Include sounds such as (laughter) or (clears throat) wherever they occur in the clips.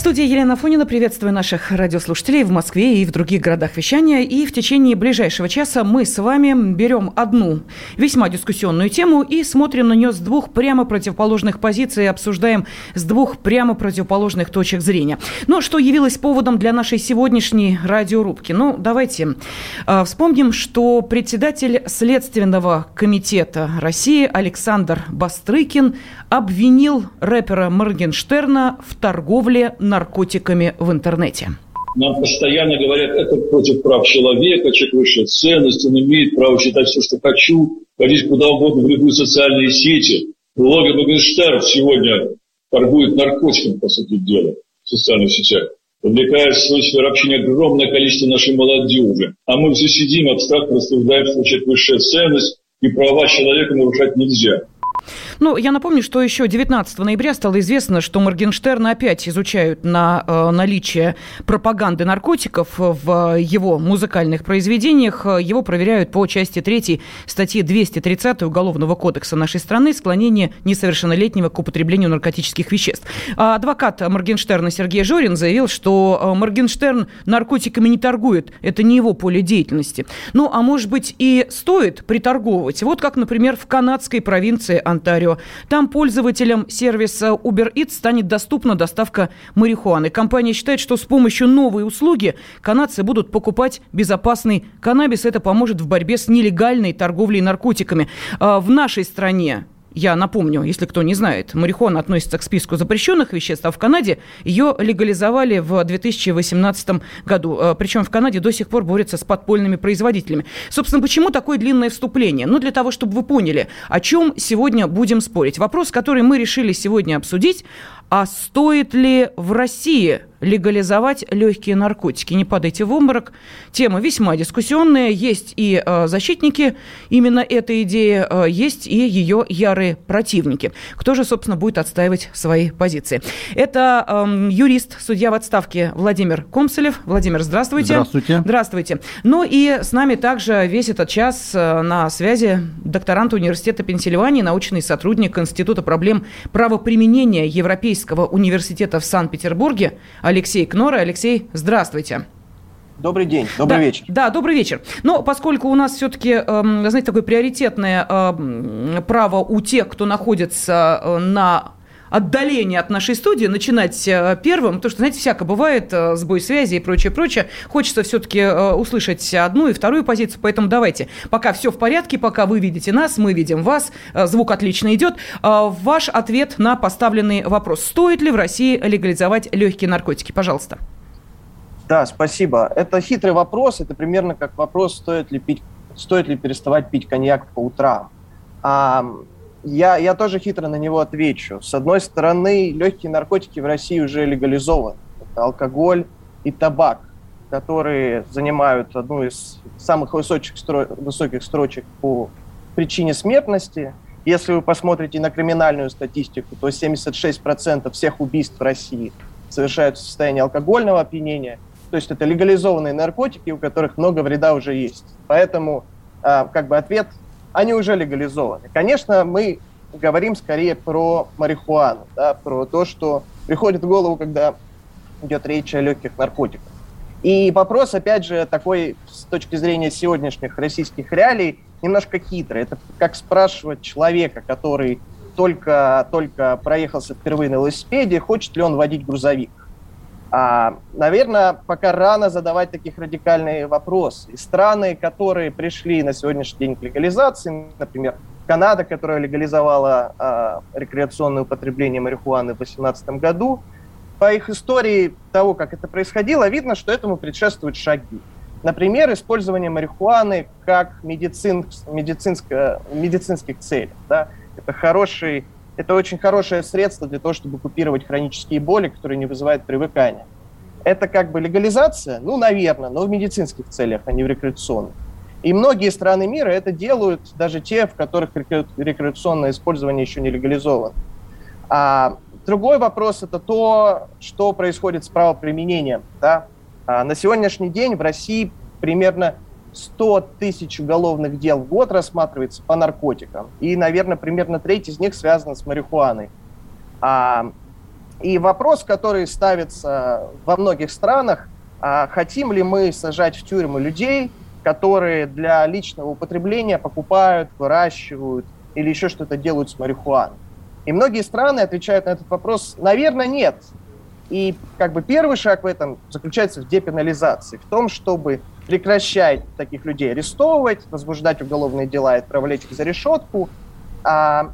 студии Елена Фонина. Приветствую наших радиослушателей в Москве и в других городах вещания. И в течение ближайшего часа мы с вами берем одну весьма дискуссионную тему и смотрим на нее с двух прямо противоположных позиций, обсуждаем с двух прямо противоположных точек зрения. Но что явилось поводом для нашей сегодняшней радиорубки? Ну, давайте э, вспомним, что председатель Следственного комитета России Александр Бастрыкин обвинил рэпера Моргенштерна в торговле наркотиками в интернете. Нам постоянно говорят, это против прав человека, человек высшая ценность, он имеет право читать все, что хочу, ходить куда угодно в любые социальные сети. Блогер Моргенштерн сегодня торгует наркотиками, по сути дела, в социальных сетях. Привлекает в свою сферу общения огромное количество нашей молодежи. А мы все сидим, абстрактно рассуждаем, что человек высшая ценность, и права человека нарушать нельзя. Ну, я напомню, что еще 19 ноября стало известно, что Моргенштерна опять изучают на э, наличие пропаганды наркотиков в его музыкальных произведениях. Его проверяют по части 3 статьи 230 Уголовного кодекса нашей страны «Склонение несовершеннолетнего к употреблению наркотических веществ». А адвокат Моргенштерна Сергей Жорин заявил, что э, Моргенштерн наркотиками не торгует. Это не его поле деятельности. Ну, а может быть и стоит приторговывать. Вот как, например, в канадской провинции Онтарио Онтарио. Там пользователям сервиса Uber Eats станет доступна доставка марихуаны. Компания считает, что с помощью новой услуги канадцы будут покупать безопасный каннабис. Это поможет в борьбе с нелегальной торговлей наркотиками. А в нашей стране я напомню, если кто не знает, марихуана относится к списку запрещенных веществ, а в Канаде ее легализовали в 2018 году. Э, Причем в Канаде до сих пор борются с подпольными производителями. Собственно, почему такое длинное вступление? Ну, для того, чтобы вы поняли, о чем сегодня будем спорить. Вопрос, который мы решили сегодня обсудить, а стоит ли в России легализовать легкие наркотики. Не падайте в обморок. Тема весьма дискуссионная. Есть и э, защитники именно этой идеи, э, есть и ее ярые противники. Кто же, собственно, будет отстаивать свои позиции? Это э, юрист, судья в отставке Владимир Комсолев. Владимир, здравствуйте. Здравствуйте. Здравствуйте. Ну и с нами также весь этот час э, на связи докторант Университета Пенсильвании, научный сотрудник Института проблем правоприменения Европейского университета в Санкт-Петербурге Алексей Кнора. Алексей, здравствуйте. Добрый день, добрый да, вечер. Да, добрый вечер. Но поскольку у нас все-таки, эм, знаете, такое приоритетное э, право у тех, кто находится э, на отдаление от нашей студии, начинать э, первым, потому что, знаете, всяко бывает, э, сбой связи и прочее, прочее. Хочется все-таки э, услышать одну и вторую позицию, поэтому давайте, пока все в порядке, пока вы видите нас, мы видим вас, звук отлично идет. Ваш ответ на поставленный вопрос. Стоит ли в России легализовать легкие наркотики? Пожалуйста. Да, спасибо. Это хитрый вопрос. Это примерно как вопрос, стоит ли пить, стоит ли переставать пить коньяк по утрам. Я, я тоже хитро на него отвечу. С одной стороны, легкие наркотики в России уже легализованы. Это алкоголь и табак, которые занимают одну из самых высоких, стро... высоких строчек по причине смертности. Если вы посмотрите на криминальную статистику, то 76% всех убийств в России совершаются в состоянии алкогольного опьянения. То есть это легализованные наркотики, у которых много вреда уже есть. Поэтому а, как бы ответ они уже легализованы. Конечно, мы говорим скорее про марихуану, да, про то, что приходит в голову, когда идет речь о легких наркотиках. И вопрос, опять же, такой с точки зрения сегодняшних российских реалий, немножко хитрый. Это как спрашивать человека, который только, только проехался впервые на велосипеде, хочет ли он водить грузовик. А, наверное, пока рано задавать таких радикальные вопросы. Страны, которые пришли на сегодняшний день к легализации, например, Канада, которая легализовала а, рекреационное употребление марихуаны в 2018 году, по их истории того, как это происходило, видно, что этому предшествуют шаги. Например, использование марихуаны как медицин, медицинско, медицинских целей. Да? Это хороший это очень хорошее средство для того, чтобы купировать хронические боли, которые не вызывают привыкания. Это как бы легализация? Ну, наверное, но в медицинских целях, а не в рекреационных. И многие страны мира это делают, даже те, в которых рекреационное использование еще не легализовано. А другой вопрос – это то, что происходит с правоприменением. Да? А на сегодняшний день в России примерно 100 тысяч уголовных дел в год рассматривается по наркотикам. И, наверное, примерно треть из них связана с марихуаной. А, и вопрос, который ставится во многих странах, а хотим ли мы сажать в тюрьмы людей, которые для личного употребления покупают, выращивают или еще что-то делают с марихуаной. И многие страны отвечают на этот вопрос, наверное, нет. И как бы первый шаг в этом заключается в депенализации, в том, чтобы прекращать таких людей арестовывать, возбуждать уголовные дела и отправлять их за решетку,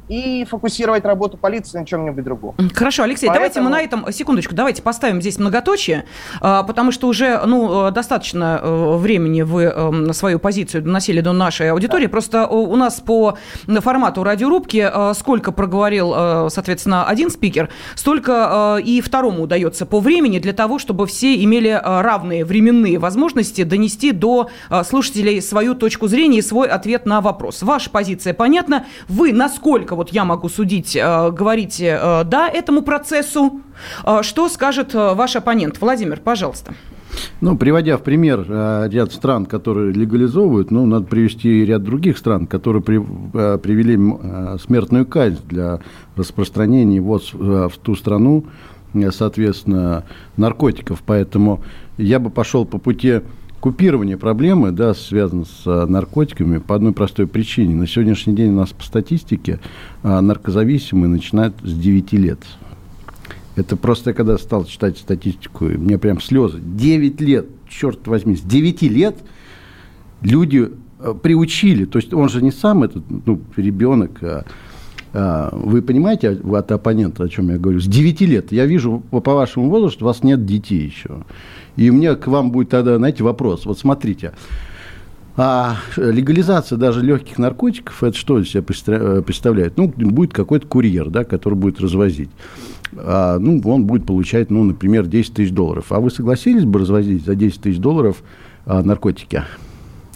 и фокусировать работу полиции на чем-нибудь другом. Хорошо, Алексей, Поэтому... давайте мы на этом, секундочку, давайте поставим здесь многоточие, а, потому что уже ну, достаточно э, времени вы эм, свою позицию доносили до нашей аудитории. Да. Просто у нас по формату радиорубки э, сколько проговорил, э, соответственно, один спикер, столько и второму удается по времени для того, чтобы все имели равные временные возможности донести до слушателей свою точку зрения и свой ответ на вопрос. Ваша позиция понятна. Вы насколько, вот я могу судить, э, говорите э, «да» этому процессу. Э, что скажет ваш оппонент? Владимир, пожалуйста. Ну, приводя в пример ряд стран, которые легализовывают, ну, надо привести ряд других стран, которые при, привели смертную казнь для распространения вот в ту страну, соответственно, наркотиков. Поэтому я бы пошел по пути купирование проблемы, да, связано с а, наркотиками по одной простой причине. На сегодняшний день у нас по статистике а, наркозависимые начинают с 9 лет. Это просто я когда стал читать статистику, мне прям слезы. 9 лет, черт возьми, с 9 лет люди а, приучили, то есть он же не сам этот ну, ребенок, а, вы понимаете от оппонента, о чем я говорю? С 9 лет. Я вижу по вашему возрасту, у вас нет детей еще. И у меня к вам будет тогда, знаете, вопрос. Вот смотрите. А легализация даже легких наркотиков, это что из себя э, представляет? Ну, будет какой-то курьер, да, который будет развозить. А, ну, он будет получать, ну, например, 10 тысяч долларов. А вы согласились бы развозить за 10 тысяч долларов а, наркотики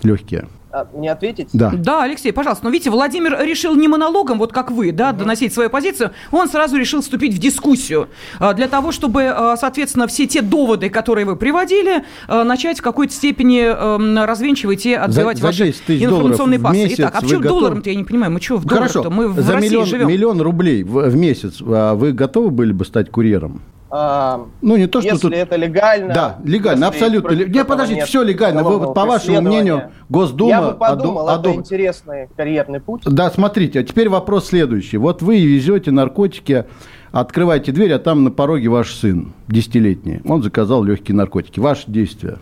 легкие? А, мне ответить? Да. Да, Алексей, пожалуйста. Но видите, Владимир решил не монологом, вот как вы, да, угу. доносить свою позицию, он сразу решил вступить в дискуссию а, для того, чтобы, а, соответственно, все те доводы, которые вы приводили, начать в какой-то степени развенчивать и отбивать за, ваши за информационные базы. Итак, а почему готов... долларом-то, я не понимаю, мы что в долларах-то? Мы в за России миллион, живем. миллион рублей в, в месяц вы готовы были бы стать курьером? Ну, не то, что если тут... это легально. Да, легально, абсолютно. Не, подождите, все легально. Вы, по вашему мнению, Госдума... Я бы подумал, одоб... это интересный карьерный путь. Да, смотрите, а теперь вопрос следующий. Вот вы везете наркотики, открываете дверь, а там на пороге ваш сын, десятилетний. Он заказал легкие наркотики. Ваши действия?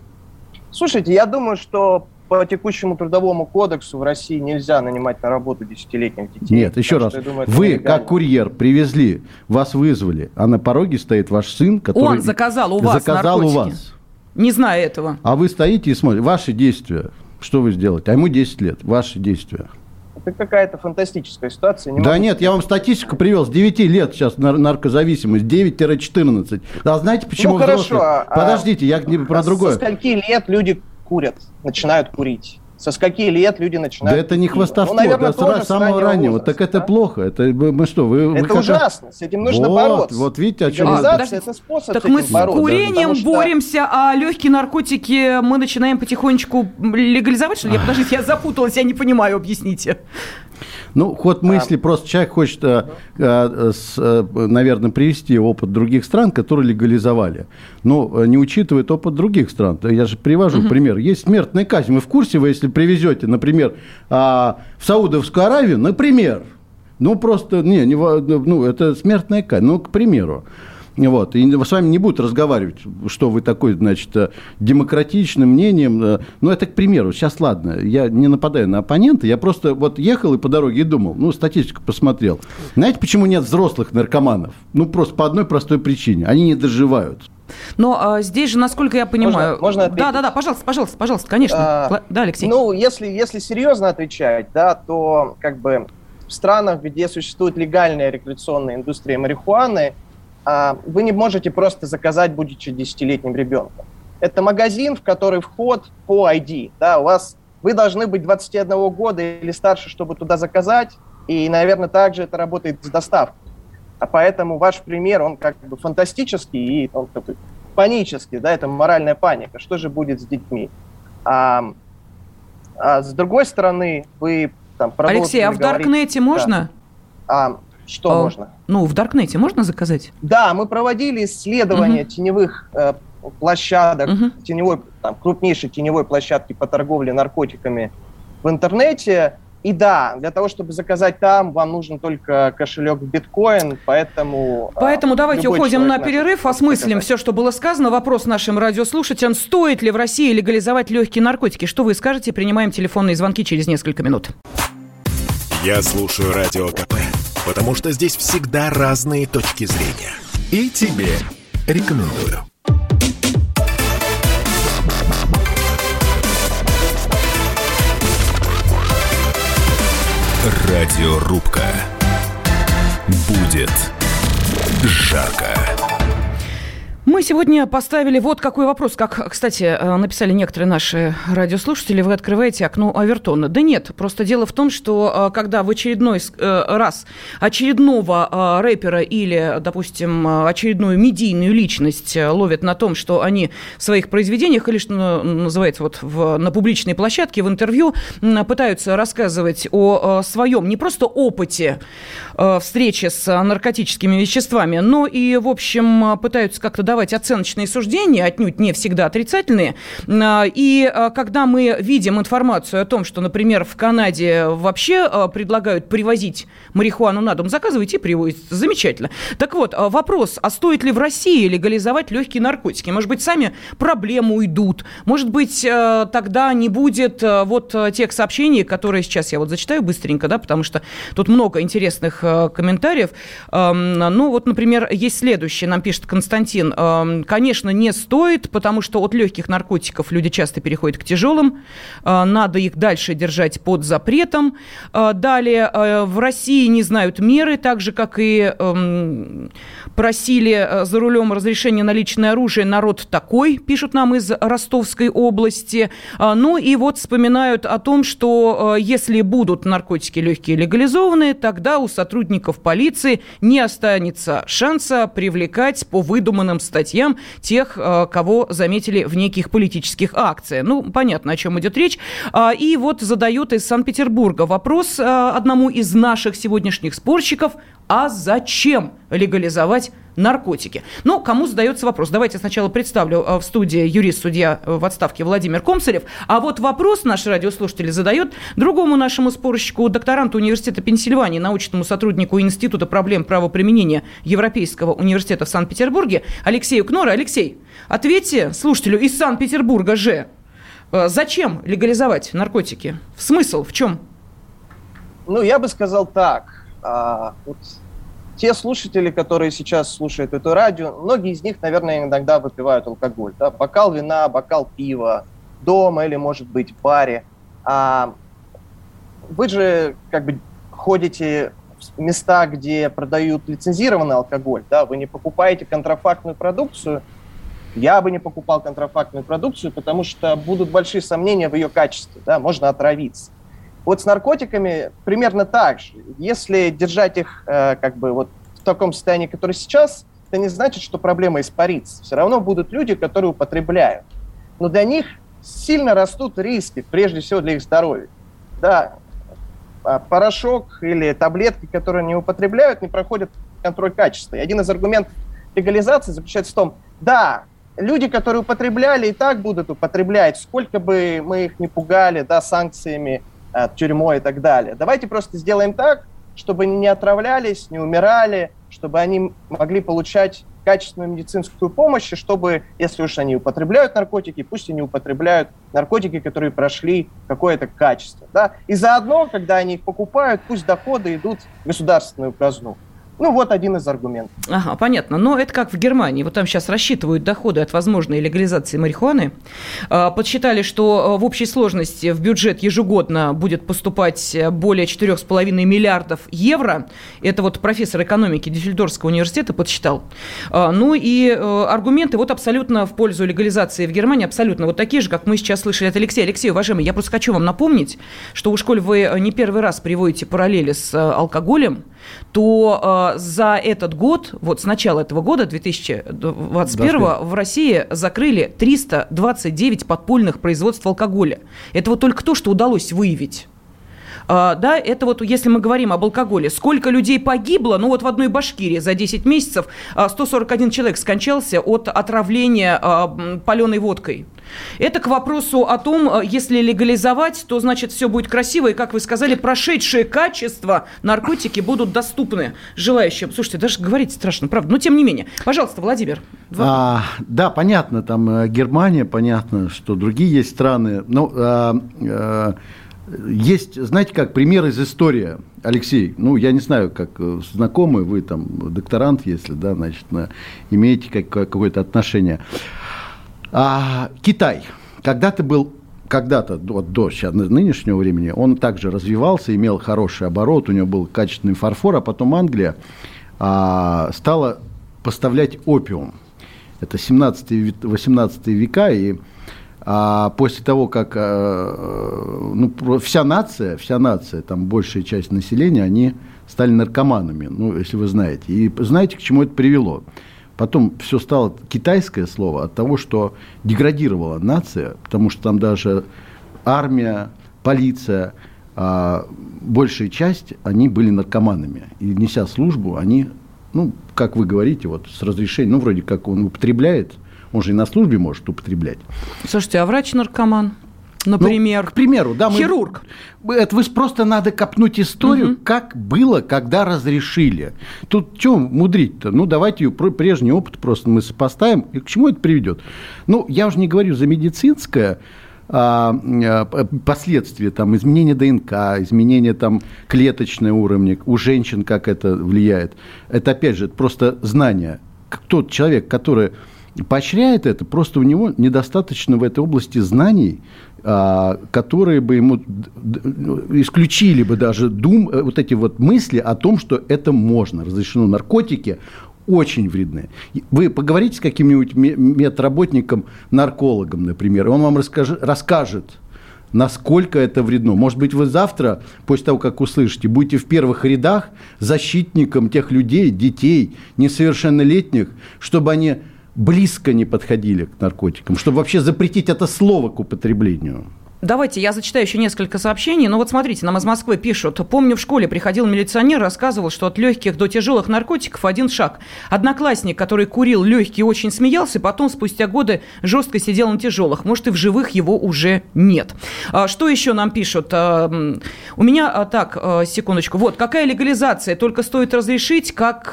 Слушайте, я думаю, что по текущему трудовому кодексу в России нельзя нанимать на работу десятилетних детей. Нет, еще раз. Думаю, Вы, как курьер, привезли, вас вызвали, а на пороге стоит ваш сын, который... Он заказал у вас Заказал наркотики. у вас. Не зная этого. А вы стоите и смотрите. Ваши действия. Что вы сделаете? А ему 10 лет. Ваши действия. Это какая-то фантастическая ситуация. Не да нет, сказать. я вам статистику привел. С 9 лет сейчас наркозависимость. 9-14. А знаете, почему ну, хорошо, взрослые... А Подождите, я не про а другое. Со скольки лет люди курят, начинают курить. Со скольки лет люди начинают... Да это не хвастовство, ну, наверное, да, с самого раннего. Возраста, так это да? плохо. Это мы что, вы, это вы ужасно. С этим нужно вот, бороться. Вот видите, о чем... А, это способ так мы с бороться, курением что... боремся, а легкие наркотики мы начинаем потихонечку легализовать, что ли? Я, подождите, я запуталась, я не понимаю, объясните. Ну, ход мысли, а, просто человек хочет, а, а, с, а, наверное, привести опыт других стран, которые легализовали. Но не учитывает опыт других стран. Я же привожу угу. пример. Есть смертная казнь. Вы в курсе, вы если привезете, например, а, в Саудовскую Аравию, например, ну, просто, не, не, ну, это смертная казнь, ну, к примеру. Вот. И с вами не будут разговаривать, что вы такой, значит, э, демократичным мнением. Э, ну, это к примеру. Сейчас, ладно, я не нападаю на оппонента, я просто вот ехал и по дороге и думал, ну, статистику посмотрел. Знаете, почему нет взрослых наркоманов? Ну, просто по одной простой причине. Они не доживают. Но а, здесь же, насколько я понимаю... Можно, можно Да, да, да, пожалуйста, пожалуйста, пожалуйста, конечно. А, да, Алексей. Ну, если, если серьезно отвечать, да, то как бы в странах, где существует легальная рекреационная индустрия марихуаны, вы не можете просто заказать, будучи десятилетним ребенком. Это магазин, в который вход по ID. Да, у вас вы должны быть 21 года или старше, чтобы туда заказать, и, наверное, также это работает с доставкой. А поэтому ваш пример, он как бы фантастический и он такой панический, да, это моральная паника. Что же будет с детьми? А, а с другой стороны, вы там Алексей, а в Даркнете можно? Да. А, что а, можно? Ну, в Даркнете можно заказать? Да, мы проводили исследования угу. теневых э, площадок, угу. теневой, там, крупнейшей теневой площадки по торговле наркотиками в интернете. И да, для того, чтобы заказать там, вам нужен только кошелек в биткоин, поэтому... А, поэтому давайте уходим на перерыв, осмыслим все, что было сказано. Вопрос нашим радиослушателям, стоит ли в России легализовать легкие наркотики? Что вы скажете? Принимаем телефонные звонки через несколько минут. Я слушаю Радио КП, потому что здесь всегда разные точки зрения. И тебе рекомендую. Радиорубка. Будет жарко. Мы сегодня поставили вот какой вопрос. Как, кстати, э, написали некоторые наши радиослушатели, вы открываете окно Авертона. Да нет, просто дело в том, что э, когда в очередной э, раз очередного рэпера или, допустим, очередную медийную личность ловят на том, что они в своих произведениях или, что называется, вот в, на публичной площадке, в интервью пытаются рассказывать о своем не просто опыте встречи с наркотическими веществами, но и, в общем, пытаются как-то давать давать оценочные суждения, отнюдь не всегда отрицательные. А, и а, когда мы видим информацию о том, что, например, в Канаде вообще а, предлагают привозить марихуану на дом, заказывайте и привозите. Замечательно. Так вот, вопрос, а стоит ли в России легализовать легкие наркотики? Может быть, сами проблемы уйдут? Может быть, тогда не будет вот тех сообщений, которые сейчас я вот зачитаю быстренько, да, потому что тут много интересных комментариев. Ну, вот, например, есть следующее, нам пишет Константин. Конечно, не стоит, потому что от легких наркотиков люди часто переходят к тяжелым. А, надо их дальше держать под запретом. А, далее, а, в России не знают меры, так же, как и просили за рулем разрешения на личное оружие. Народ такой, пишут нам из Ростовской области. Ну и вот вспоминают о том, что если будут наркотики легкие легализованы, тогда у сотрудников полиции не останется шанса привлекать по выдуманным статьям статьям тех, э, кого заметили в неких политических акциях. Ну, понятно, о чем идет речь. А, и вот задает из Санкт-Петербурга вопрос э, одному из наших сегодняшних спорщиков. А зачем легализовать наркотики. Но кому задается вопрос? Давайте сначала представлю э, в студии юрист-судья в отставке Владимир Комсарев. А вот вопрос наш радиослушатель задает другому нашему спорщику, докторанту Университета Пенсильвании, научному сотруднику Института проблем правоприменения Европейского университета в Санкт-Петербурге Алексею Кнора. Алексей, ответьте слушателю из Санкт-Петербурга же, э, зачем легализовать наркотики? Смысл в чем? Ну, я бы сказал так. А, вот те слушатели, которые сейчас слушают это радио, многие из них, наверное, иногда выпивают алкоголь. Да? Бокал вина, бокал пива, дома или, может быть, в баре. А вы же как бы ходите в места, где продают лицензированный алкоголь, да, вы не покупаете контрафактную продукцию. Я бы не покупал контрафактную продукцию, потому что будут большие сомнения в ее качестве, да, можно отравиться. Вот с наркотиками примерно так же. Если держать их э, как бы вот в таком состоянии, которое сейчас, это не значит, что проблема испарится. Все равно будут люди, которые употребляют. Но для них сильно растут риски, прежде всего для их здоровья. Да, а порошок или таблетки, которые не употребляют, не проходят контроль качества. И один из аргументов легализации заключается в том, да, люди, которые употребляли, и так будут употреблять, сколько бы мы их не пугали да, санкциями, тюрьмой и так далее. Давайте просто сделаем так, чтобы они не отравлялись, не умирали, чтобы они могли получать качественную медицинскую помощь, и чтобы, если уж они употребляют наркотики, пусть они употребляют наркотики, которые прошли какое-то качество. Да? И заодно, когда они их покупают, пусть доходы идут в государственную казну. Ну, вот один из аргументов. Ага, понятно. Но это как в Германии. Вот там сейчас рассчитывают доходы от возможной легализации марихуаны. А, подсчитали, что а, в общей сложности в бюджет ежегодно будет поступать более 4,5 миллиардов евро. Это вот профессор экономики Дюссельдорфского университета подсчитал. А, ну и аргументы вот абсолютно в пользу легализации в Германии, абсолютно вот такие же, как мы сейчас слышали от Алексея. Алексей, уважаемый, я просто хочу вам напомнить, что у школь вы не первый раз приводите параллели с алкоголем, то э, за этот год, вот с начала этого года, 2021, в России закрыли 329 подпольных производств алкоголя. Это вот только то, что удалось выявить. А, да, это вот если мы говорим об алкоголе. Сколько людей погибло? Ну вот в одной Башкирии за 10 месяцев 141 а, человек скончался от отравления а, паленой водкой. Это к вопросу о том, если легализовать, то значит все будет красиво, и, как вы сказали, прошедшие качества наркотики будут доступны желающим. Слушайте, даже говорить страшно, правда. Но тем не менее. Пожалуйста, Владимир. А, да, понятно, там э, Германия, понятно, что другие есть страны. Но а, а, есть, знаете, как пример из истории, Алексей, ну, я не знаю, как э, знакомый, вы там докторант, если, да, значит, на, имеете как, какое-то отношение. А, Китай. Когда-то был когда-то, вот до сейчас, нынешнего времени, он также развивался, имел хороший оборот, у него был качественный фарфор, а потом Англия а, стала поставлять опиум. Это 17-18 века, и а после того, как э, ну, вся нация, вся нация, там большая часть населения, они стали наркоманами, ну, если вы знаете. И знаете, к чему это привело? Потом все стало китайское слово от того, что деградировала нация, потому что там даже армия, полиция, а большая часть, они были наркоманами. И неся службу, они, ну, как вы говорите, вот с разрешением, ну, вроде как он употребляет – он же и на службе может употреблять. Слушайте, а врач-наркоман? Например, ну, к примеру, да, мы, хирург. Это вы просто надо копнуть историю, угу. как было, когда разрешили. Тут что мудрить-то? Ну, давайте ее прежний опыт просто мы сопоставим. И к чему это приведет? Ну, я уже не говорю за медицинское а, а, последствия, там, изменение ДНК, изменение там, клеточного уровня, у женщин как это влияет. Это, опять же, просто знание. Тот человек, который поощряет это, просто у него недостаточно в этой области знаний, а, которые бы ему исключили бы даже дум, э, вот эти вот мысли о том, что это можно, разрешено наркотики, очень вредны. Вы поговорите с каким-нибудь медработником, наркологом, например, и он вам расскажет, расскажет, насколько это вредно. Может быть, вы завтра, после того, как услышите, будете в первых рядах защитником тех людей, детей, несовершеннолетних, чтобы они близко не подходили к наркотикам, чтобы вообще запретить это слово к употреблению. Давайте я зачитаю еще несколько сообщений. Ну вот смотрите, нам из Москвы пишут. Помню, в школе приходил милиционер, рассказывал, что от легких до тяжелых наркотиков один шаг. Одноклассник, который курил легкие, очень смеялся, потом спустя годы жестко сидел на тяжелых. Может, и в живых его уже нет. А, что еще нам пишут? А, у меня, а, так, секундочку. Вот, какая легализация? Только стоит разрешить, как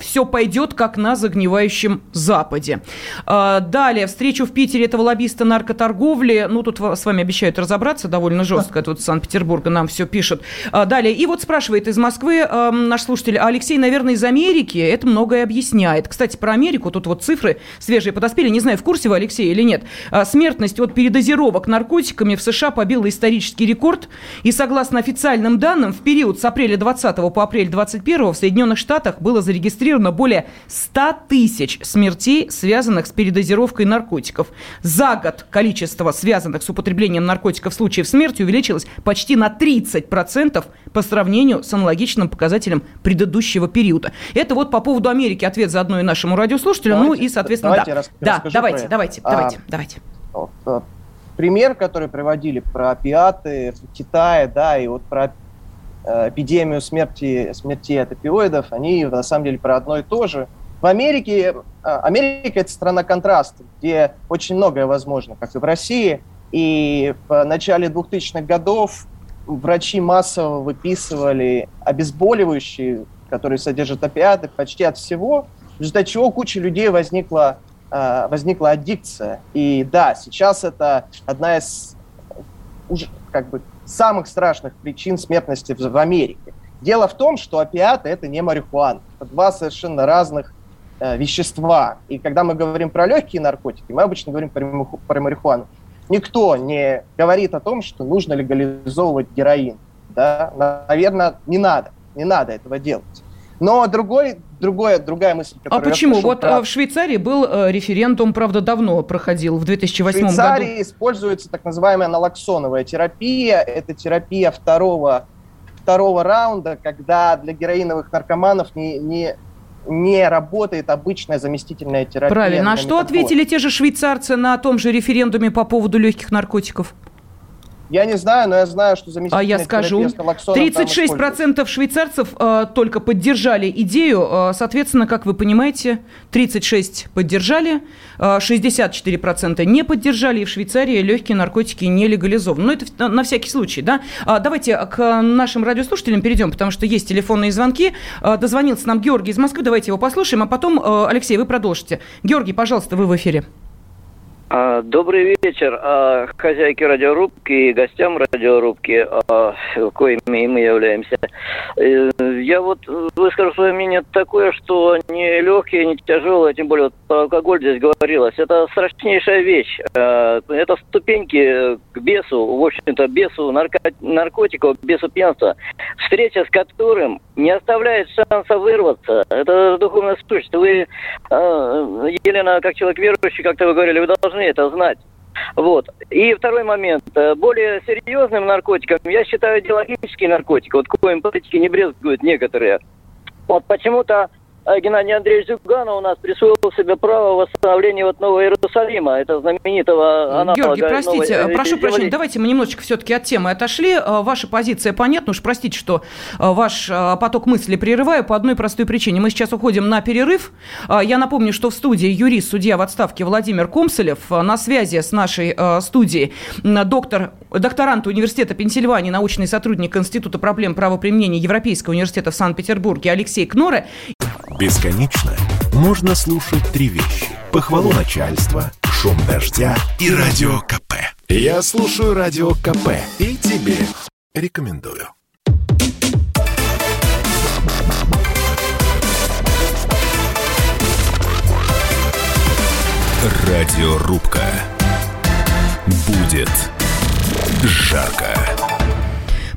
все пойдет, как на загнивающем Западе. Далее, встречу в Питере этого лоббиста наркоторговли. Ну, тут с вами обещаю обещают разобраться довольно жестко. Тут из Санкт-Петербурга нам все пишут. А, далее. И вот спрашивает из Москвы э, наш слушатель, Алексей, наверное, из Америки. Это многое объясняет. Кстати, про Америку. Тут вот цифры свежие подоспели. Не знаю, в курсе вы, Алексей, или нет. А, смертность от передозировок наркотиками в США побила исторический рекорд. И согласно официальным данным, в период с апреля 20 по апрель 21 в Соединенных Штатах было зарегистрировано более 100 тысяч смертей, связанных с передозировкой наркотиков. За год количество связанных с употреблением наркотиков случаев смерти увеличилось почти на 30% по сравнению с аналогичным показателем предыдущего периода. Это вот по поводу Америки ответ за одно и нашему радиослушателю. Давайте, ну и, соответственно, давайте да. Рас, да, давайте, давайте, а, давайте, давайте. Вот, пример, который приводили про опиаты в Китае, да, и вот про э, эпидемию смерти, смерти от опиоидов, они на самом деле про одно и то же. В Америке, а, Америка это страна контрастов, где очень многое возможно, как и в России. И в начале 2000-х годов врачи массово выписывали обезболивающие, которые содержат опиаты, почти от всего, в результате чего куча людей возникла, а, возникла аддикция. И да, сейчас это одна из как бы, самых страшных причин смертности в Америке. Дело в том, что опиаты – это не марихуана. Это два совершенно разных э, вещества. И когда мы говорим про легкие наркотики, мы обычно говорим про марихуану. Никто не говорит о том, что нужно легализовывать героин. Да? Наверное, не надо. Не надо этого делать. Но другой, другое, другая мысль, А почему? Вот про... в Швейцарии был э, референдум, правда, давно проходил, в 2008 году. В Швейцарии году. используется так называемая налоксоновая терапия. Это терапия второго, второго раунда, когда для героиновых наркоманов не, не, не работает обычная заместительная терапия. Правильно. А что ответили те же швейцарцы на том же референдуме по поводу легких наркотиков? Я не знаю, но я знаю, что заместитель. А я скажу, 36% швейцарцев э, только поддержали идею. Э, соответственно, как вы понимаете, 36 поддержали, э, 64% не поддержали, и в Швейцарии легкие наркотики не легализованы. Но это на всякий случай, да? А, давайте к нашим радиослушателям перейдем, потому что есть телефонные звонки. Э, дозвонился нам Георгий из Москвы, давайте его послушаем, а потом, э, Алексей, вы продолжите. Георгий, пожалуйста, вы в эфире. А, добрый вечер а, хозяйке радиорубки и гостям радиорубки, а, коими мы являемся. Э, я вот выскажу свое мнение такое, что не легкие, не тяжелые, тем более вот алкоголь здесь говорилось, это страшнейшая вещь. Это ступеньки к бесу, в общем-то, бесу нарко- наркотиков, бесу пьянства, встреча с которым не оставляет шанса вырваться. Это духовное существо. Вы, Елена, как человек верующий, как-то вы говорили, вы должны должны это знать. Вот. И второй момент. Э, более серьезным наркотиком я считаю идеологический наркотик, вот коим политики не брезгуют некоторые. Вот почему-то Геннадий Андреевич Зюганов у нас присвоил себе право восстановления вот Нового Иерусалима, это знаменитого аналога. Георгий, простите, новой, прошу прощения, давайте мы немножечко все-таки от темы отошли. А, ваша позиция понятна, уж простите, что а, ваш поток мысли прерываю по одной простой причине. Мы сейчас уходим на перерыв. Я напомню, что в студии юрист, судья в отставке Владимир Комсолев. На связи с нашей студией доктор, докторант университета Пенсильвании, научный сотрудник Института проблем правоприменения Европейского университета в Санкт-Петербурге Алексей Кноре. Бесконечно можно слушать три вещи. Похвалу начальства, шум дождя и радио КП. Я слушаю радио КП и тебе рекомендую. Радиорубка. Будет жарко.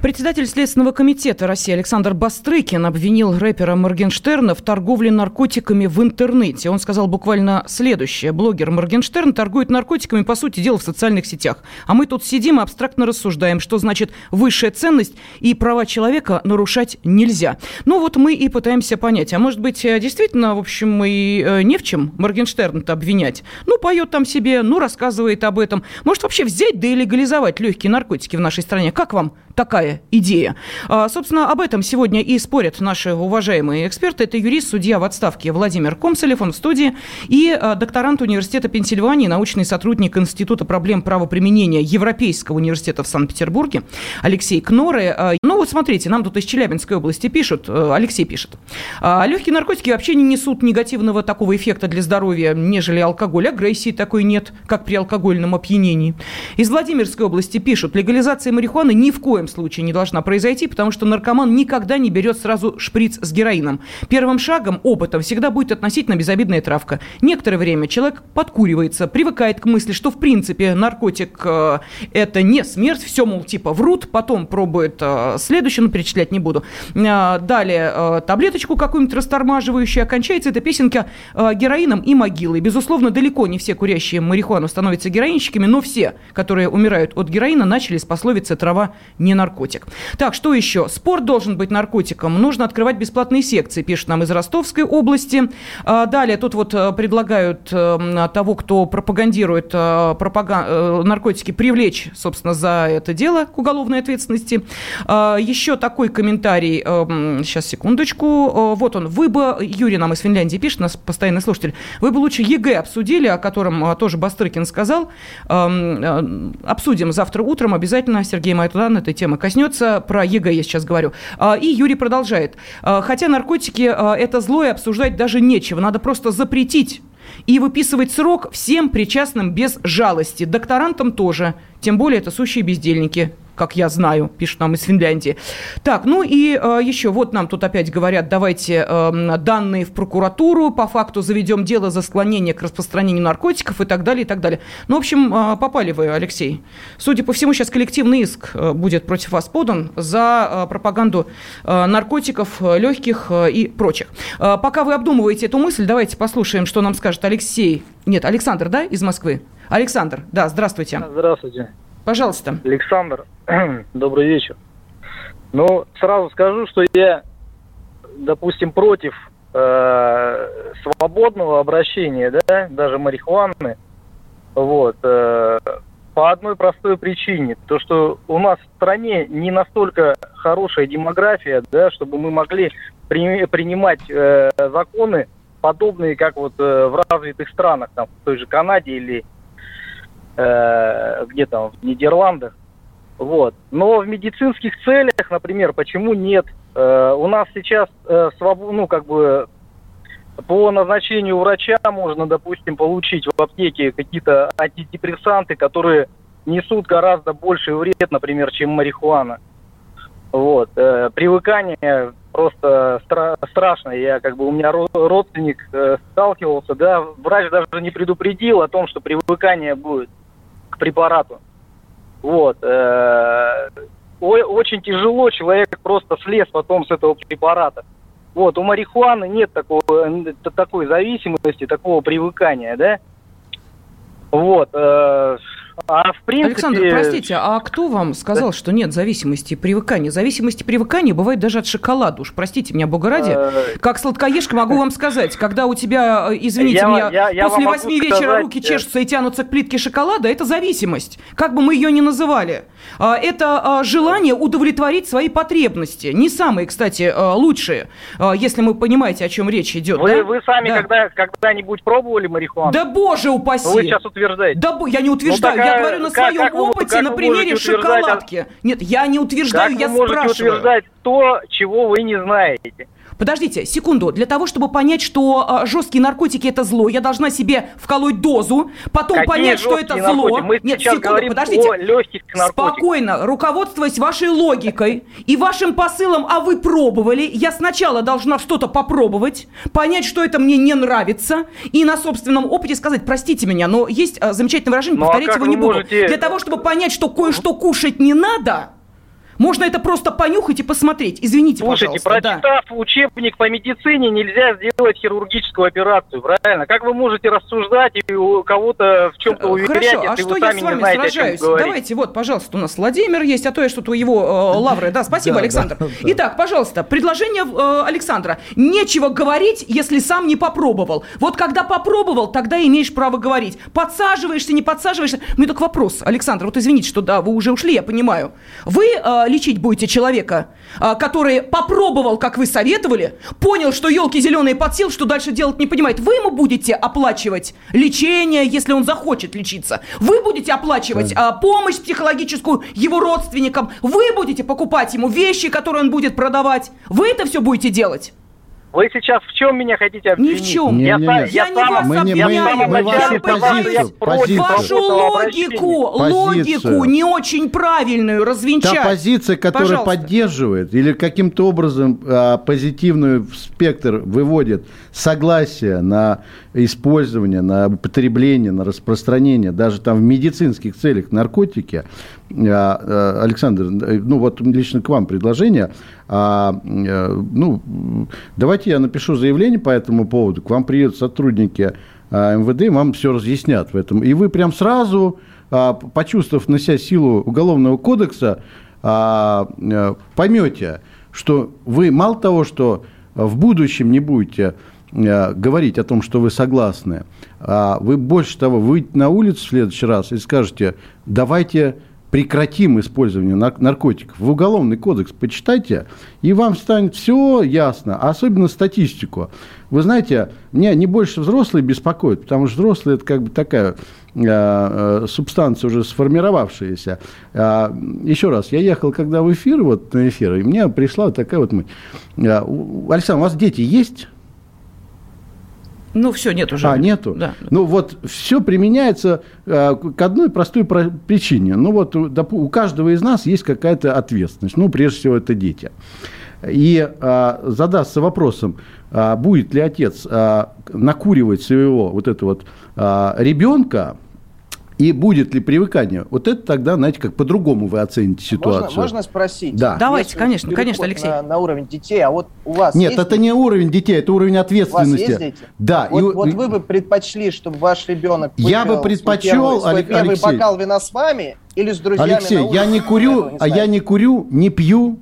Председатель Следственного комитета России Александр Бастрыкин обвинил рэпера Моргенштерна в торговле наркотиками в интернете. Он сказал буквально следующее. Блогер Моргенштерн торгует наркотиками, по сути дела, в социальных сетях. А мы тут сидим и абстрактно рассуждаем, что значит высшая ценность и права человека нарушать нельзя. Ну вот мы и пытаемся понять. А может быть, э, действительно, в общем, и э, не в чем Моргенштерна-то обвинять? Ну, поет там себе, ну, рассказывает об этом. Может, вообще взять да и легализовать легкие наркотики в нашей стране? Как вам такая идея. А, собственно, об этом сегодня и спорят наши уважаемые эксперты. Это юрист, судья в отставке Владимир Комсолев, он в студии, и а, докторант Университета Пенсильвании, научный сотрудник Института проблем правоприменения Европейского университета в Санкт-Петербурге Алексей Кноры. А, ну вот смотрите, нам тут из Челябинской области пишут, э, Алексей пишет, легкие наркотики вообще не несут негативного такого эффекта для здоровья, нежели алкоголь. Агрессии такой нет, как при алкогольном опьянении. Из Владимирской области пишут, легализация марихуаны ни в коем случае не должна произойти, потому что наркоман никогда не берет сразу шприц с героином. Первым шагом, опытом всегда будет относительно безобидная травка. Некоторое время человек подкуривается, привыкает к мысли, что в принципе наркотик э, это не смерть, все, мол, типа врут, потом пробует э, следующее, ну, перечислять не буду. Э, далее э, таблеточку какую-нибудь растормаживающую, окончается эта песенка э, героином и могилой. Безусловно, далеко не все курящие марихуану становятся героинщиками, но все, которые умирают от героина, начали с пословицы «трава не наркотик». Так, что еще? Спорт должен быть наркотиком. Нужно открывать бесплатные секции, пишут нам из Ростовской области. А, далее тут вот э, предлагают э, того, кто пропагандирует э, пропаган... наркотики, привлечь, собственно, за это дело к уголовной ответственности. А, еще такой комментарий. Сейчас, секундочку. Вот он. Вы бы, Юрий нам из Финляндии пишет, нас постоянный слушатель, вы бы лучше ЕГЭ обсудили, о котором тоже Бастрыкин сказал. Обсудим завтра утром обязательно. Сергей Майтудан этой темы коснется. Про ЕГЭ я сейчас говорю. А, и Юрий продолжает. А, хотя наркотики а, – это зло, и обсуждать даже нечего. Надо просто запретить и выписывать срок всем причастным без жалости. Докторантам тоже. Тем более это сущие бездельники. как я знаю, пишут нам из Финляндии. Так, ну и э, еще, вот нам тут опять говорят, давайте э, данные в прокуратуру, по факту заведем дело за склонение к распространению наркотиков и так далее, и так далее. Ну, в общем, э, попали вы, Алексей. Судя по всему, сейчас коллективный иск э, будет против вас подан за э, пропаганду э, наркотиков, э, легких э, и прочих. Э, пока вы обдумываете эту мысль, давайте послушаем, что нам скажет Алексей. Нет, Александр, да, из Москвы? Александр, да, здравствуйте. Здравствуйте. Пожалуйста. Александр, (clears throat) добрый вечер. Ну, сразу скажу, что я, допустим, против э, свободного обращения, да, даже марихуаны, вот, э, по одной простой причине, то что у нас в стране не настолько хорошая демография, да, чтобы мы могли при, принимать э, законы подобные, как вот э, в развитых странах, там, в той же Канаде или э, где там, в Нидерландах. Вот. Но в медицинских целях, например, почему нет? Э, у нас сейчас э, свобод, ну, как бы по назначению врача можно, допустим, получить в аптеке какие-то антидепрессанты, которые несут гораздо больший вред, например, чем марихуана. Вот. Э, привыкание просто стра- страшно. Я как бы у меня родственник э, сталкивался, да, врач даже не предупредил о том, что привыкание будет препарату. Вот. Э, очень тяжело, человек просто слез потом с этого препарата. Вот, у марихуаны нет такого, такой зависимости, такого привыкания, да? Вот. Э, а в принципе... Александр, простите, а кто вам сказал, что нет зависимости и привыкания? Зависимости и привыкания бывает даже от шоколада. Уж простите меня, бога ради. Э, как сладкоежка могу вам сказать, когда у тебя, э, извините я, меня, я, я после восьми вечера сказать... руки чешутся и тянутся к плитке шоколада, это зависимость. Как бы мы ее ни называли. А, это а, желание удовлетворить свои потребности. Не самые, кстати, а, лучшие, если мы понимаете, о чем речь идет. Вы, да? вы сами да. когда, когда-нибудь пробовали марихуану? Да боже упаси! Вы сейчас утверждаете. Да я не утверждаю. Ну, я говорю на своем как, опыте, как на примере шоколадки. Нет, я не утверждаю, как я вы можете спрашиваю. утверждать то, чего вы не знаете? Подождите, секунду. Для того, чтобы понять, что э, жесткие наркотики это зло, я должна себе вколоть дозу, потом Какие понять, что это зло. Мы Нет, секунду, подождите. О легких Спокойно, руководствуясь вашей логикой и вашим посылом, а вы пробовали, я сначала должна что-то попробовать, понять, что это мне не нравится, и на собственном опыте сказать, простите меня, но есть э, замечательное выражение, ну, повторять а его не буду. Можете... Для того, чтобы понять, что кое-что кушать не надо, можно это просто понюхать и посмотреть. Извините, Слушайте, пожалуйста. прочитав да. учебник по медицине, нельзя сделать хирургическую операцию, правильно? Как вы можете рассуждать и у кого-то в чем-то уверять, Хорошо, а что я с вами знаете, сражаюсь? Давайте, вот, пожалуйста, у нас Владимир есть, а то я что-то его э, лавры. Да, спасибо, Александр. Итак, пожалуйста, предложение э, Александра. Нечего говорить, если сам не попробовал. Вот когда попробовал, тогда имеешь право говорить. Подсаживаешься, не подсаживаешься. Мне только вопрос, Александр, вот извините, что да, вы уже ушли, я понимаю. Вы э, лечить будете человека, а, который попробовал, как вы советовали, понял, что елки зеленые подсел, что дальше делать не понимает. Вы ему будете оплачивать лечение, если он захочет лечиться. Вы будете оплачивать да. помощь психологическую его родственникам. Вы будете покупать ему вещи, которые он будет продавать. Вы это все будете делать. Вы сейчас в чем меня хотите обвинить? Ни в чем. Не, я, не, не. я, я не вас мы, обвиняю. Мы, мы вашу позицию, позицию. Вашу логику, логику не очень правильную развенчать. Та позиция, которая Пожалуйста. поддерживает или каким-то образом а, позитивную спектр выводит согласие на использование, на употребление, на распространение, даже там в медицинских целях наркотики, а, а, Александр, ну вот лично к вам предложение, а, ну, давайте я напишу заявление по этому поводу, к вам приедут сотрудники МВД, вам все разъяснят в этом, и вы прям сразу, почувствовав на себя силу Уголовного кодекса, поймете, что вы мало того, что в будущем не будете Э, говорить о том, что вы согласны, а вы больше того, выйдете на улицу в следующий раз и скажете, давайте прекратим использование наркотиков. В Уголовный кодекс почитайте, и вам станет все ясно, особенно статистику. Вы знаете, меня не больше взрослые беспокоят, потому что взрослые – это как бы такая э, э, субстанция уже сформировавшаяся. Э, еще раз, я ехал когда в эфир, вот на эфир, и мне пришла такая вот мысль. Э, Александр, у вас дети есть? Ну, все, нет уже. А, нету? Да. Ну, вот все применяется э, к одной простой причине. Ну, вот у каждого из нас есть какая-то ответственность. Ну, прежде всего, это дети. И э, задастся вопросом, э, будет ли отец э, накуривать своего вот этого вот э, ребенка, и будет ли привыкание? Вот это тогда, знаете, как по-другому вы оцените ситуацию. Можно, можно спросить? Да. Давайте, конечно, конечно, Алексей. На, на уровень детей, а вот у вас Нет, это дети? не уровень детей, это уровень ответственности. У вас есть дети? Да. Вот, и, вот вы бы предпочли, чтобы ваш ребенок Я бы предпочел, свой первый, свой первый Алексей, бокал вина с вами или с друзьями Алексей, я не курю, а я не курю, не пью,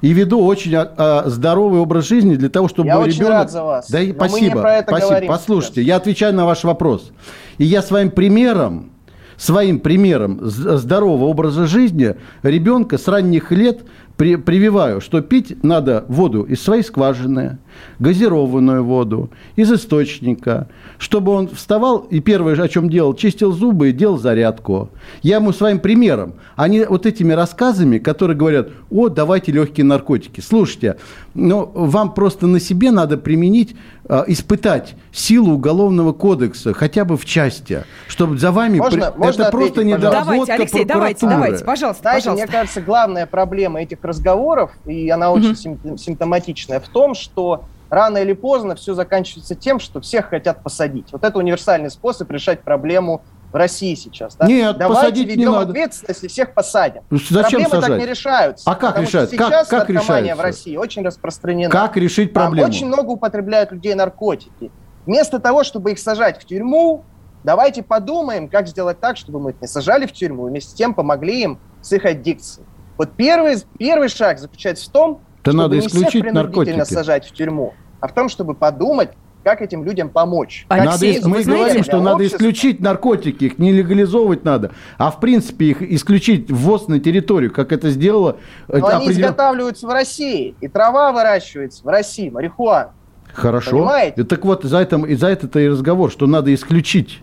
и веду очень а, а, здоровый образ жизни для того, чтобы я мой очень ребенок... рад за вас. Да, и спасибо, спасибо. Послушайте, сейчас. я отвечаю на ваш вопрос. И я своим примером своим примером здорового образа жизни ребенка с ранних лет при, прививаю, что пить надо воду из своей скважины, газированную воду, из источника, чтобы он вставал и первое, о чем делал, чистил зубы и делал зарядку. Я ему своим примером, а не вот этими рассказами, которые говорят, о, давайте легкие наркотики. Слушайте, ну, вам просто на себе надо применить, э, испытать силу уголовного кодекса, хотя бы в части, чтобы за вами... Можно, при... можно Это просто недоработка Давайте, Алексей, давайте, давайте, пожалуйста, Знаете, пожалуйста. мне кажется, главная проблема этих разговоров, и она очень mm-hmm. симптоматичная, в том, что рано или поздно все заканчивается тем, что всех хотят посадить. Вот это универсальный способ решать проблему в России сейчас. Да? Нет, Давайте посадить ведем не надо. ответственность и всех посадим. Зачем Проблемы сажать? так не решаются. А как решают? Сейчас как, как наркомания решается? в России очень распространена. Как решить проблему? Там очень много употребляют людей наркотики. Вместо того, чтобы их сажать в тюрьму, давайте подумаем, как сделать так, чтобы мы их не сажали в тюрьму, и вместе с тем помогли им с их аддикцией. Вот первый, первый шаг заключается в том, да чтобы надо не исключить всех принудительно наркотики. сажать в тюрьму, а в том, чтобы подумать, как этим людям помочь. Алексей, надо, мы знаете, говорим, что надо общества... исключить наркотики, их не легализовывать надо, а в принципе их исключить ввоз на территорию, как это сделала... Но определен... они изготавливаются в России, и трава выращивается в России, марихуана. Хорошо. Понимаете? И так вот, за это, из-за это и разговор, что надо исключить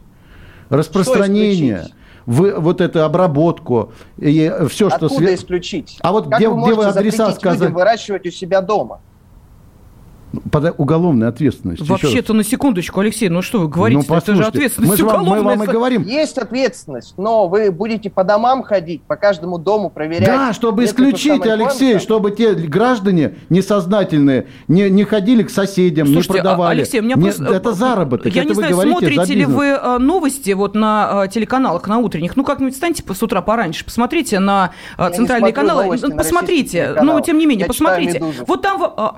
распространение, вы, вот эту обработку и все, Откуда что... све- исключить? А вот как где, вы где вы адреса сказать? выращивать у себя дома? Под уголовной ответственностью. Вообще-то, на секундочку, Алексей, ну что вы говорите? Ну, это же ответственность мы, же вам, мы уголовная. вам и говорим. Есть ответственность, но вы будете по домам ходить, по каждому дому проверять. Да, чтобы исключить, Алексей, рекламы. чтобы те граждане несознательные не, не ходили к соседям, Слушайте, не а, продавали. Алексей, у меня Не- просто... э, это заработок. Я это не знаю, говорите смотрите ли вы э, новости вот на э, телеканалах, на утренних. Ну, как-нибудь встаньте с утра пораньше, посмотрите на Я центральные каналы. посмотрите, российских ну, тем не менее, Я посмотрите. Вот там...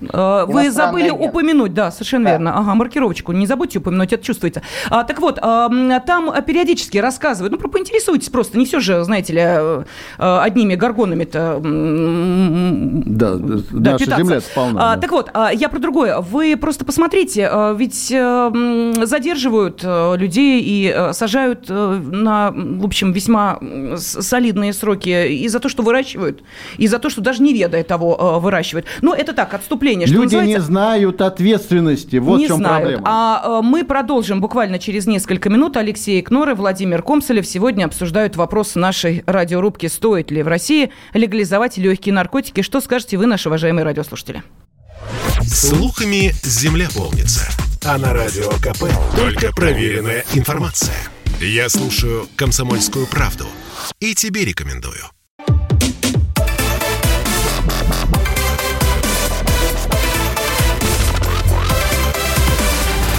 вы, а, э, Вы забыли агент. упомянуть, да, совершенно Да. верно. Ага, маркировочку не забудьте упомянуть, это чувствуется. А, так вот, а, там периодически рассказывают, ну, про- поинтересуйтесь просто, не все же, знаете ли, э, одними горгонами-то Да, да, наша питаться. земля полна. А, да. Так вот, а, я про другое. Вы просто посмотрите, а, ведь м, задерживают людей и э, сажают на, в общем, весьма солидные сроки и за то, что выращивают, и за то, что даже не ведая того э, выращивают. Но это так, отступление, что Люди не знают ответственности. Вот не в чем знают. проблема. А э, мы продолжим буквально через несколько минут. Алексей Кнор и Владимир Комсолев сегодня обсуждают вопрос нашей радиорубки «Стоит ли в России легализовать легкие наркотики?» Что скажете вы, наши уважаемые радиослушатели? Слухами земля полнится. А на радио КП только проверенная информация. Я слушаю «Комсомольскую правду» и тебе рекомендую.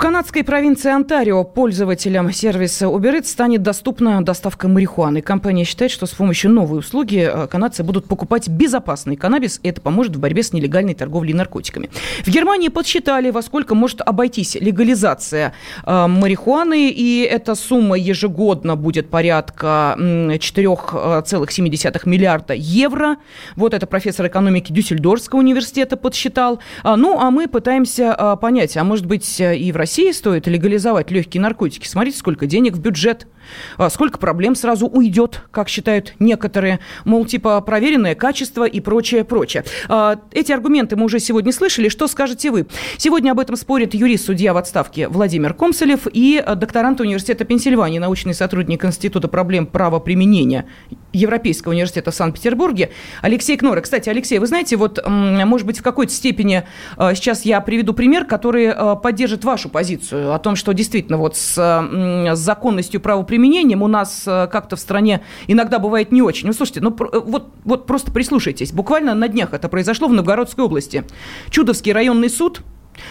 Канадской провинции Онтарио пользователям сервиса Uber Eats станет доступна доставка марихуаны. Компания считает, что с помощью новой услуги э, канадцы будут покупать безопасный каннабис, и это поможет в борьбе с нелегальной торговлей наркотиками. В Германии подсчитали, во сколько может обойтись легализация э, марихуаны, и эта сумма ежегодно будет порядка м, 4,7 миллиарда евро. Вот это профессор экономики Дюссельдорфского университета подсчитал. А, Ну, а мы пытаемся а, понять, а может быть э, и в России стоит легализовать легкие наркотики? Смотрите, сколько денег в бюджет сколько проблем сразу уйдет, как считают некоторые. Мол, типа проверенное качество и прочее, прочее. А, эти аргументы мы уже сегодня слышали. Что скажете вы? Сегодня об этом спорит юрист-судья в отставке Владимир Комсолев и докторант Университета Пенсильвании, научный сотрудник Института проблем правоприменения Европейского университета в Санкт-Петербурге Алексей Кнора. Кстати, Алексей, вы знаете, вот, может быть, в какой-то степени а, сейчас я приведу пример, который а, поддержит вашу позицию о том, что действительно вот с, с законностью правоприменением у нас а, как-то в стране иногда бывает не очень. Ну, слушайте, ну вот, вот просто прислушайтесь. Буквально на днях это произошло в Новгородской области. Чудовский районный суд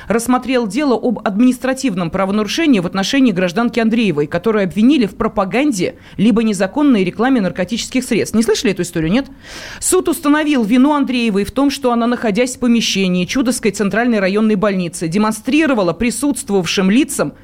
рассмотрел дело об административном правонарушении в отношении гражданки Андреевой, которую обвинили в пропаганде либо незаконной рекламе наркотических средств. Не слышали эту историю, нет? Суд установил вину Андреевой в том, что она, находясь в помещении Чудовской центральной районной больницы, демонстрировала присутствовавшим лицам –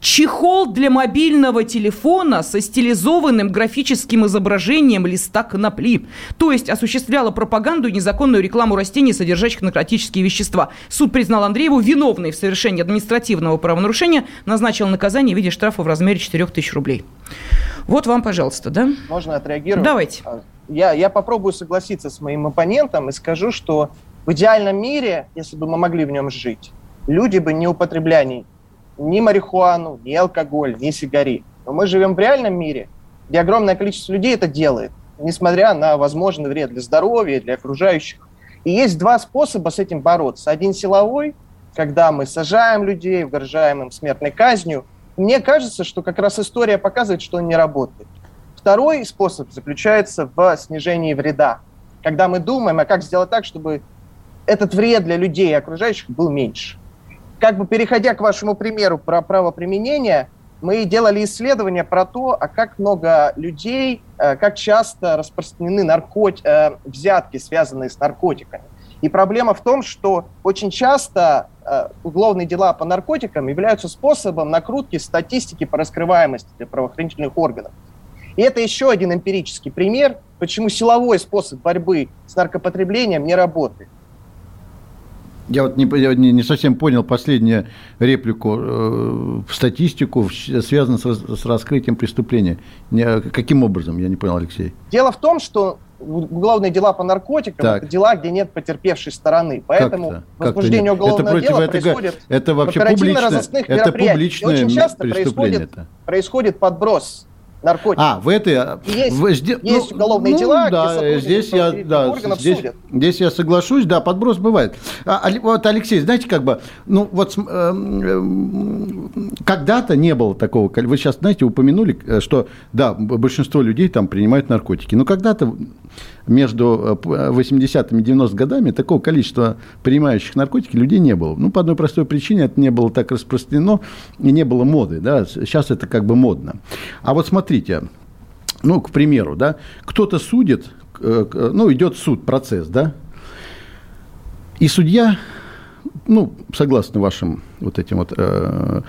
Чехол для мобильного телефона со стилизованным графическим изображением листа конопли. То есть осуществляла пропаганду и незаконную рекламу растений, содержащих наркотические вещества. Суд признал Андрееву виновной в совершении административного правонарушения, назначил наказание в виде штрафа в размере 4000 рублей. Вот вам, пожалуйста, да? Можно отреагировать? Давайте. А, я, я попробую согласиться с моим оппонентом и скажу, что в идеальном мире, если бы мы могли в нем жить, люди бы не употребляли ни марихуану, ни алкоголь, ни сигари. Но мы живем в реальном мире, где огромное количество людей это делает, несмотря на возможный вред для здоровья, для окружающих. И есть два способа с этим бороться. Один силовой, когда мы сажаем людей, угрожаем им смертной казнью. Мне кажется, что как раз история показывает, что он не работает. Второй способ заключается в снижении вреда. Когда мы думаем, а как сделать так, чтобы этот вред для людей и окружающих был меньше как бы переходя к вашему примеру про правоприменение, мы делали исследования про то, а как много людей, э, как часто распространены наркот... Э, взятки, связанные с наркотиками. И проблема в том, что очень часто э, уголовные дела по наркотикам являются способом накрутки статистики по раскрываемости для правоохранительных органов. И это еще один эмпирический пример, почему силовой способ борьбы с наркопотреблением не работает. Я вот не, не, не совсем понял последнюю реплику э, в статистику, связанную с, с раскрытием преступления. Не, каким образом? Я не понял, Алексей. Дело в том, что уголовные дела по наркотикам так. это дела, где нет потерпевшей стороны. Поэтому как возбуждение уголовного это дела это, происходит это вообще мероприятиях. Это публичное И очень часто происходит, это. происходит подброс наркотиков. А, в этой... есть, в, есть ну, уголовные ну, дела, да, где здесь я, да, здесь, судят. здесь я соглашусь, да, подброс бывает. А, вот, Алексей, знаете, как бы, ну, вот э, э, когда-то не было такого, вы сейчас, знаете, упомянули, э, что, да, большинство людей там принимают наркотики, но когда-то между 80-ми и 90 годами такого количества принимающих наркотики людей не было. Ну, по одной простой причине это не было так распространено и не было моды. Да? Сейчас это как бы модно. А вот смотрите, ну, к примеру, да, кто-то судит, э, ну, идет суд, процесс, да, и судья, ну, согласно вашим вот этим вот э,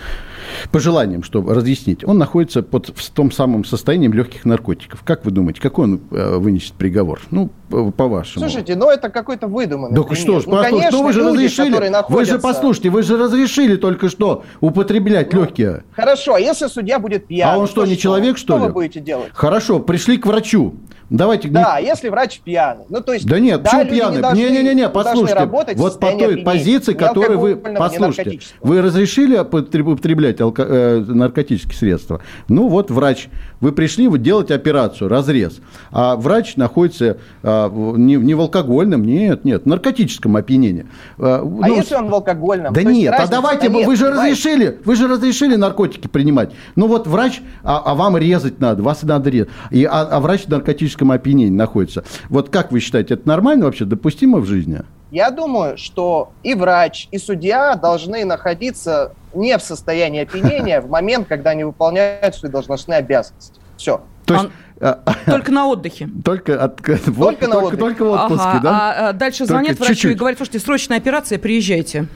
пожеланием, чтобы разъяснить, он находится под, в том самом состоянии легких наркотиков. Как вы думаете, какой он э, вынесет приговор? Ну, по-вашему. Слушайте, ну это какой-то выдуманный Да что ж, ну, конечно, что вы же люди, разрешили, находятся... вы же послушайте, вы же разрешили только что употреблять ну, легкие. Хорошо, а если судья будет пьяный? А он что, не что? человек, что, что ли? Что вы будете делать? Хорошо, пришли к врачу. Давайте. Да, не... если врач пьяный. Ну, то есть, да нет, да, почему пьяный? Не-не-не, послушайте. Вот по той позиции, которую вы... Послушайте, вы разрешили употреблять алко... э, наркотические средства? Ну, вот врач. Вы пришли вы делать операцию, разрез. А врач находится а, не, не в алкогольном, нет, нет, в наркотическом опьянении. А, ну, а если он в алкогольном? Да нет, а давайте, нет, вы же понимаете? разрешили, вы же разрешили наркотики принимать. Ну, вот врач, а, а вам резать надо, вас надо резать. И, а, а врач в наркотическом опьянении находится. Вот как вы считаете, это нормально вообще, допустимо в жизни? Я думаю, что и врач, и судья должны находиться не в состоянии опьянения в момент, когда они выполняют свои должностные обязанности. Все. То есть, а, только на отдыхе. (laughs) Только, от, только, вот, на только, отдыхе. только в отпуске, ага, да? А, а дальше звонят врачу чуть-чуть. и говорят, слушайте, срочная операция, приезжайте.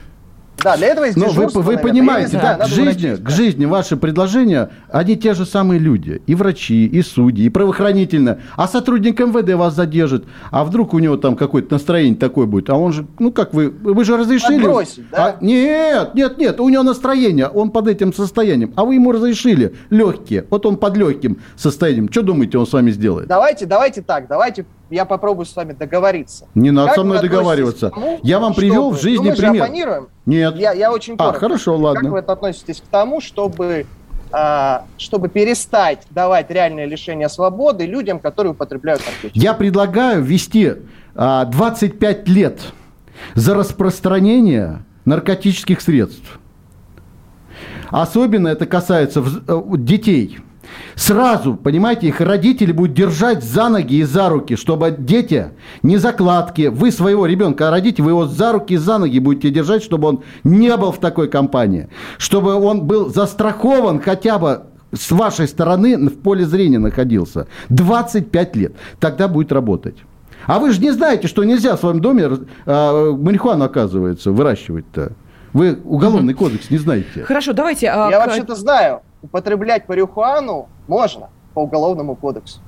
Да, для этого есть Но вы, вы понимаете, да, к жизни, к жизни ваши предложения, они те же самые люди. И врачи, и судьи, и правоохранительные. А сотрудник МВД вас задержит. А вдруг у него там какое-то настроение такое будет. А он же, ну как вы, вы же разрешили... Отбросить, да? А, нет, нет, нет, у него настроение, он под этим состоянием. А вы ему разрешили легкие. Вот он под легким состоянием. Что думаете, он с вами сделает? Давайте, давайте так, давайте я попробую с вами договориться. Не надо Как со мной договариваться. тому, Я вам привел чтобы- в жизни ну, пример. оппонируем. Нет. Я, я очень А, коротко. хорошо, ладно. Как вы относитесь к тому, чтобы, а, чтобы перестать давать реальное лишение свободы людям, которые употребляют наркотики? Я предлагаю ввести а, 25 лет за распространение наркотических средств. Особенно это касается э, детей. Сразу, понимаете, их родители будут держать за ноги и за руки, чтобы дети, не закладки, вы своего ребенка родите, вы его за руки и за ноги будете держать, чтобы он не был в такой компании, чтобы он был застрахован хотя бы с вашей стороны в поле зрения находился. 25 лет. Тогда будет работать. А вы же не знаете, что нельзя в своем доме э, марихуану, оказывается, выращивать-то. Вы уголовный кодекс не знаете. Хорошо, давайте... а, Я к- вообще-то знаю, употреблять марихуану можно по уголовному кодексу.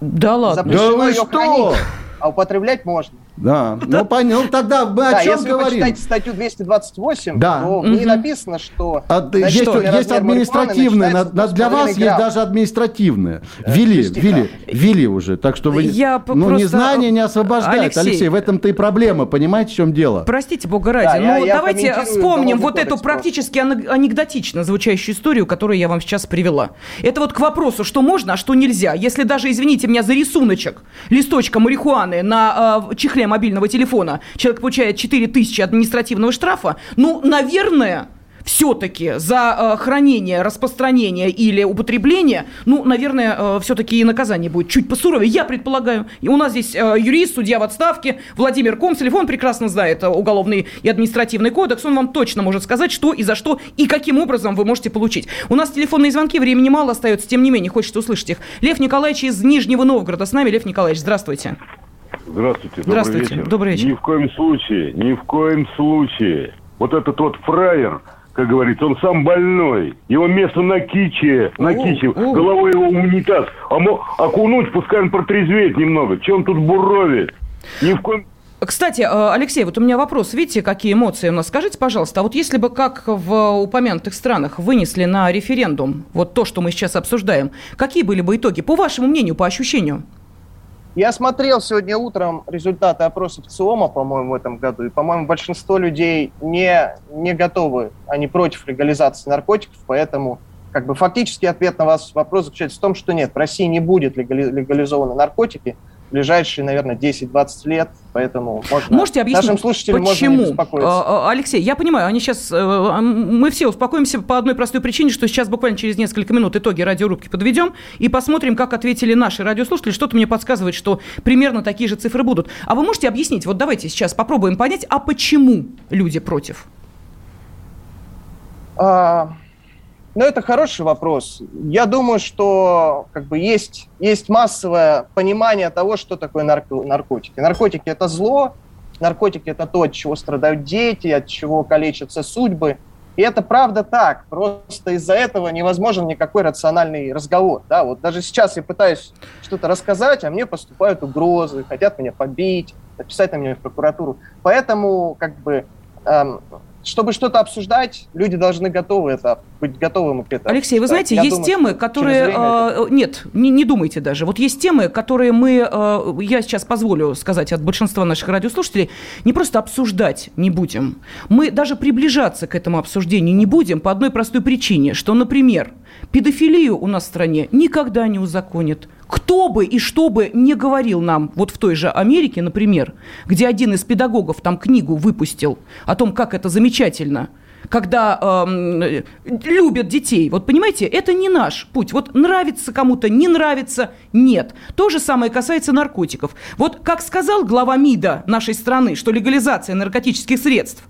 Да ладно. Запрещено Да вы ее что? хранить, а употреблять можно. Да, ну понятно. Ну тогда мы о чем если вы говорим? статью 228, Да. то в ней написано, что... А, есть, административные, с для вас 2,5 есть даже административные. 6 ввели, грамм. ввели уже. Так что вы, ну, незнание не освобождает. Алексей. В этом-то и проблема. Понимаете, в чем дело? Простите, бога ради, ну давайте вспомним вот эту практически ане- анекдотично звучащую историю, которую я вам сейчас привела. Это вот к вопросу, что можно, а что нельзя. Если даже, извините меня, за рисуночек листочка марихуаны на э, чехле мобильного телефона человек получает 4 тысячи административного штрафа, ну, наверное... Все-таки за э, хранение, распространение или употребление, ну, наверное, все-таки и наказание будет чуть посуровее, я предполагаю. И у нас здесь э, юрист, судья в отставке, Владимир Комцелев, он прекрасно знает э, уголовный и административный кодекс, он вам точно может сказать, что и за что, и каким образом вы можете получить. У нас телефонные звонки, времени мало остается, тем не менее, хочется услышать их. Лев Николаевич из Нижнего Новгорода с нами. Лев Николаевич, здравствуйте. Здравствуйте, добрый Здравствуйте, вечер. добрый вечер. Ни в коем случае, ни в коем случае. Вот этот вот фраер, как говорится, он сам больной. Его место на киче, на киче, головой его унитаз. А мо- окунуть, пускай он протрезвеет немного. Чем тут буровит? Ни в коем Кстати, э, Алексей, вот у меня вопрос. Видите, какие эмоции у нас? Скажите, пожалуйста, а вот если бы, как в упомянутых странах, вынесли на референдум вот то, что мы сейчас обсуждаем, какие были бы итоги, по вашему мнению, по ощущению? Я смотрел сегодня утром результаты опросов ЦИОМа, по-моему, в этом году, и, по-моему, большинство людей не, не готовы, они против легализации наркотиков, поэтому как бы фактически ответ на ваш вопрос заключается в том, что нет, в России не будет легали- легализованы наркотики ближайшие, наверное, 10-20 лет, поэтому можно Можете объяснить, нашим слушателям можно почему? беспокоиться. А, а, Алексей, я понимаю, они сейчас, э, мы все успокоимся по одной простой причине, что сейчас буквально через несколько минут итоги радиорубки подведем и посмотрим, как ответили наши радиослушатели. Что-то мне подсказывает, что примерно такие же цифры будут. А вы можете объяснить, вот давайте сейчас попробуем понять, а почему люди против? А, ну, это хороший вопрос. Я думаю, что как бы есть, есть массовое понимание того, что такое нарко- наркотики. Наркотики – это зло, наркотики – это то, от чего страдают дети, от чего калечатся судьбы. И это правда так. Просто из-за этого невозможен никакой рациональный разговор. Да? Вот даже сейчас я пытаюсь что-то рассказать, а мне поступают угрозы, хотят меня побить, написать на меня в прокуратуру. Поэтому как бы эм, чтобы что-то обсуждать, люди должны готовы это, быть готовым к этому. Алексей, вы знаете, Я есть думаю, темы, которые... э, Нет, не, не думайте даже. Вот есть темы, которые мы, э, я сейчас позволю сказать от большинства наших радиослушателей, не просто обсуждать не будем. Мы даже приближаться к этому обсуждению не будем по одной простой причине, что, например, педофилию у нас в стране никогда не узаконят. Кто бы и что бы не говорил нам, вот в той же Америке, например, где один из педагогов там книгу выпустил о том, как это замечательно, когда э, любят детей. Вот понимаете, это не наш путь. Вот нравится кому-то, не нравится, нет. То же самое касается наркотиков. Вот как сказал глава МИДа нашей страны, что легализация наркотических средств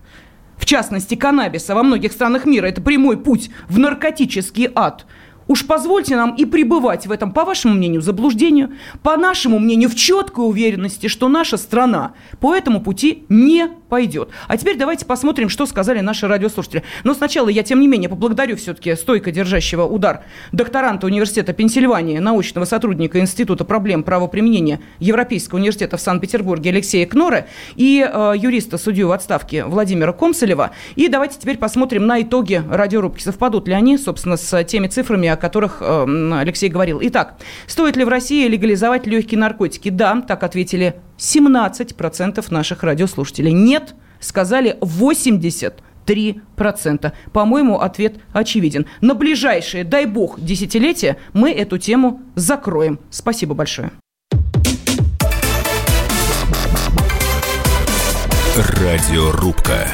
в частности каннабиса во многих странах мира, это прямой путь в наркотический ад. Уж позвольте нам и пребывать в этом, по вашему мнению, заблуждению, по нашему мнению, в четкой уверенности, что наша страна по этому пути не пойдет. А теперь давайте посмотрим, что сказали наши радиослушатели. Но сначала я, тем не менее, поблагодарю все-таки стойко держащего удар докторанта университета Пенсильвании, научного сотрудника Института проблем правоприменения Европейского университета в Санкт-Петербурге Алексея Кнора и э, юриста, судью в отставке Владимира Комсолева. И давайте теперь посмотрим на итоги радиорубки. Совпадут ли они, собственно, с теми цифрами, о которых э, Алексей говорил. Итак, стоит ли в России легализовать легкие наркотики? Да, так ответили 17% наших радиослушателей. Нет, сказали 80 3%. По-моему, ответ очевиден. На ближайшие, дай бог, десятилетия мы эту тему закроем. Спасибо большое. Радиорубка.